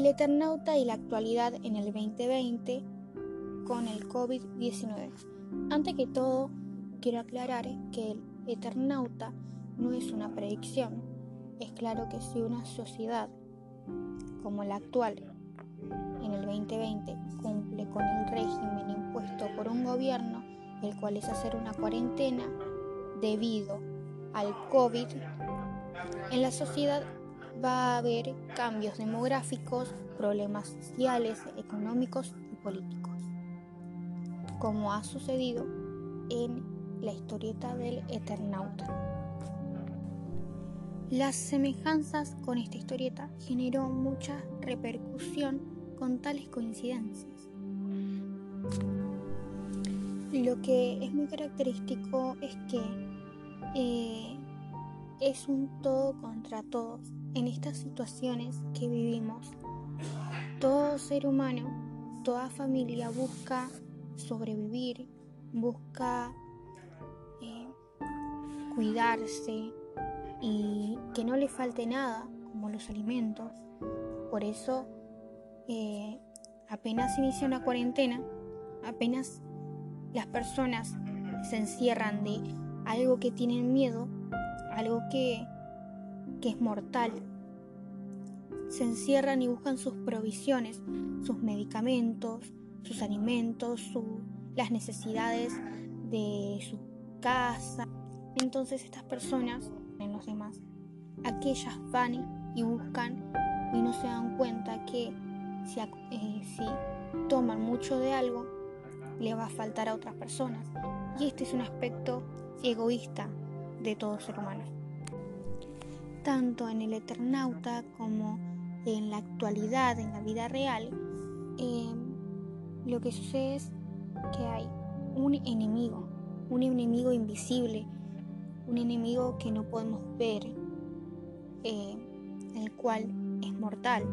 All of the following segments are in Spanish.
el Eternauta y la actualidad en el 2020 con el COVID-19. Antes que todo, quiero aclarar que el Eternauta no es una predicción. Es claro que si una sociedad como la actual en el 2020 cumple con el régimen impuesto por un gobierno, el cual es hacer una cuarentena debido al COVID, en la sociedad va a haber cambios demográficos, problemas sociales, económicos y políticos, como ha sucedido en la historieta del Eternauta. Las semejanzas con esta historieta generó mucha repercusión con tales coincidencias. Lo que es muy característico es que eh, es un todo contra todos en estas situaciones que vivimos. Todo ser humano, toda familia busca sobrevivir, busca eh, cuidarse y que no le falte nada, como los alimentos. Por eso, eh, apenas inicia una cuarentena, apenas las personas se encierran de algo que tienen miedo, algo que, que es mortal. Se encierran y buscan sus provisiones, sus medicamentos, sus alimentos, las necesidades de su casa. Entonces estas personas, en los demás, aquellas van y buscan y no se dan cuenta que si, eh, si toman mucho de algo, le va a faltar a otras personas. Y este es un aspecto egoísta de todo ser humano. Tanto en el Eternauta como en la actualidad, en la vida real, eh, lo que sucede es que hay un enemigo, un enemigo invisible, un enemigo que no podemos ver, eh, el cual es mortal,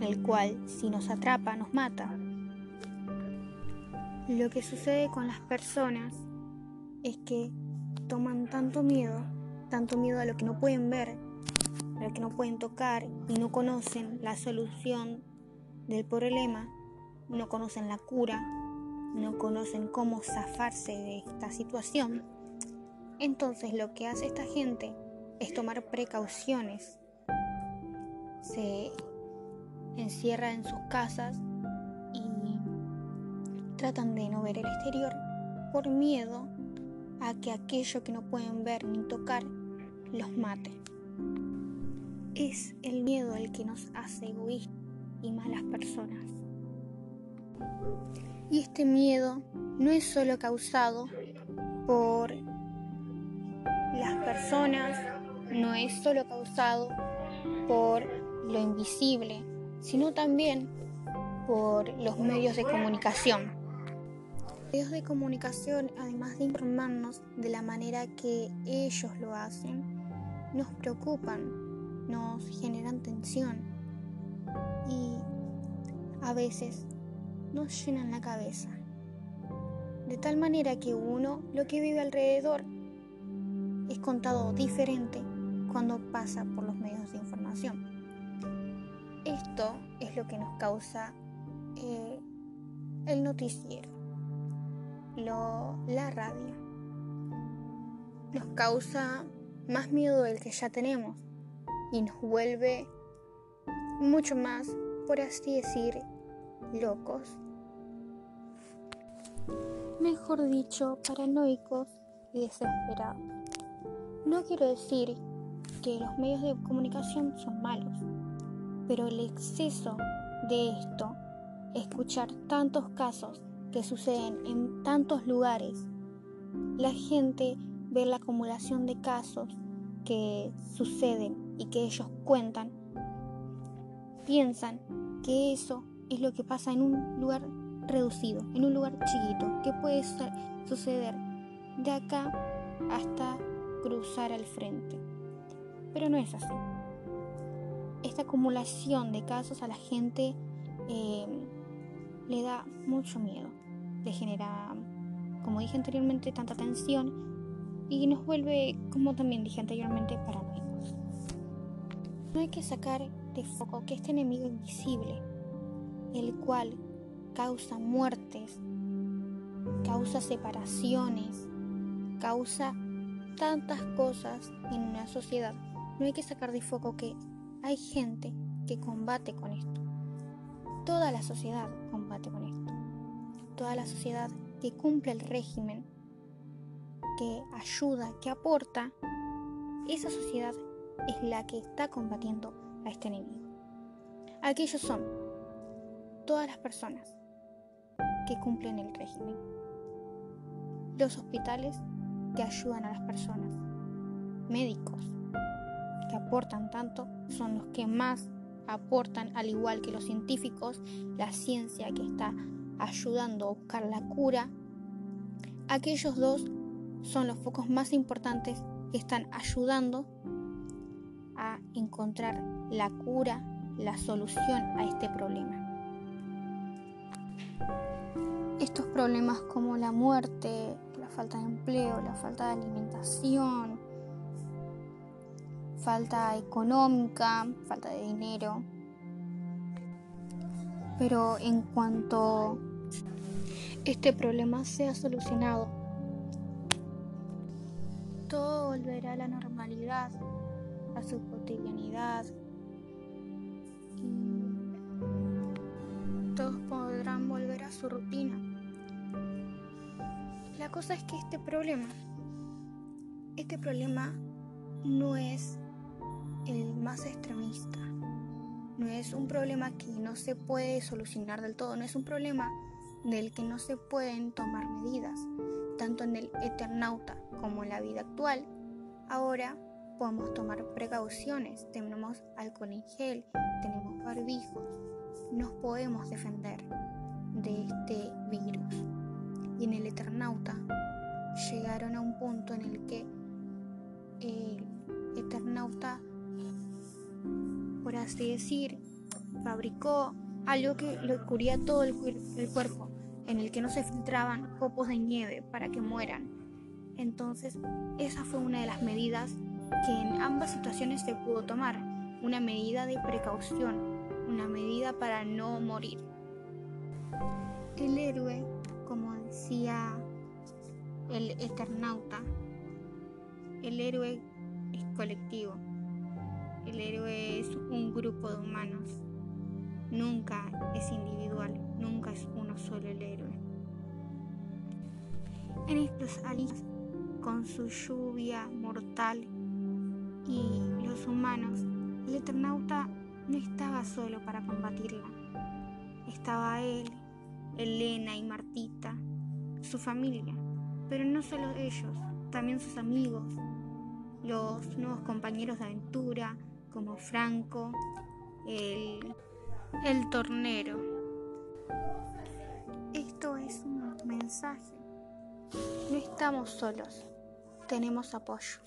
el cual si nos atrapa nos mata. Lo que sucede con las personas es que toman tanto miedo, tanto miedo a lo que no pueden ver, a lo que no pueden tocar y no conocen la solución del problema, no conocen la cura, no conocen cómo zafarse de esta situación. Entonces lo que hace esta gente es tomar precauciones. Se encierra en sus casas y tratan de no ver el exterior por miedo a que aquello que no pueden ver ni tocar los mate. Es el miedo el que nos hace egoístas y malas personas. Y este miedo no es solo causado por las personas, no es solo causado por lo invisible, sino también por los medios de comunicación. Medios de comunicación, además de informarnos de la manera que ellos lo hacen, nos preocupan, nos generan tensión y a veces nos llenan la cabeza. De tal manera que uno lo que vive alrededor es contado diferente cuando pasa por los medios de información. Esto es lo que nos causa eh, el noticiero, la radio. Nos causa más miedo del que ya tenemos y nos vuelve mucho más, por así decir, locos. Mejor dicho, paranoicos y desesperados. No quiero decir que los medios de comunicación son malos pero el exceso de esto, escuchar tantos casos que suceden en tantos lugares, la gente ve la acumulación de casos que suceden y que ellos cuentan, piensan que eso es lo que pasa en un lugar reducido, en un lugar chiquito, que puede suceder de acá hasta cruzar al frente. Pero no es así. Esta acumulación de casos a la gente eh, le da mucho miedo, le genera, como dije anteriormente, tanta tensión y nos vuelve, como también dije anteriormente, paranoicos. No hay que sacar de foco que este enemigo invisible, el cual causa muertes, causa separaciones, causa tantas cosas en una sociedad, no hay que sacar de foco que hay gente que combate con esto. Toda la sociedad combate con esto. Toda la sociedad que cumple el régimen, que ayuda, que aporta, esa sociedad es la que está combatiendo a este enemigo. Aquellos son todas las personas que cumplen el régimen. Los hospitales que ayudan a las personas. Médicos que aportan tanto son los que más aportan, al igual que los científicos, la ciencia que está ayudando a buscar la cura. Aquellos dos son los focos más importantes que están ayudando a encontrar la cura, la solución a este problema. Estos problemas como la muerte, la falta de empleo, la falta de alimentación, falta económica, falta de dinero. Pero en cuanto este problema sea solucionado, todo volverá a la normalidad, a su cotidianidad y todos podrán volver a su rutina. La cosa es que este problema, este problema no es el más extremista. No es un problema que no se puede solucionar del todo, no es un problema del que no se pueden tomar medidas, tanto en el Eternauta como en la vida actual. Ahora podemos tomar precauciones, tenemos alcohol en gel, tenemos barbijos, nos podemos defender de este virus. Y en el Eternauta llegaron a un punto en el que el Eternauta por así decir, fabricó algo que le cubría todo el, cuerpo, en el que no se filtraban copos de nieve para que mueran. Entonces, esa fue una de las medidas que en ambas situaciones se pudo tomar, una medida de precaución, una medida para no morir. El héroe, como decía el Eternauta, el héroe es colectivo. El héroe es un grupo de humanos. Nunca es individual, nunca es uno solo el héroe. En estos años, con su lluvia mortal y los humanos, el Eternauta no estaba solo para combatirla. Estaba él, Elena y Martita, su familia, pero no solo ellos, también sus amigos, los nuevos compañeros de aventura, como Franco, el, el tornero. No estamos solos, tenemos apoyo.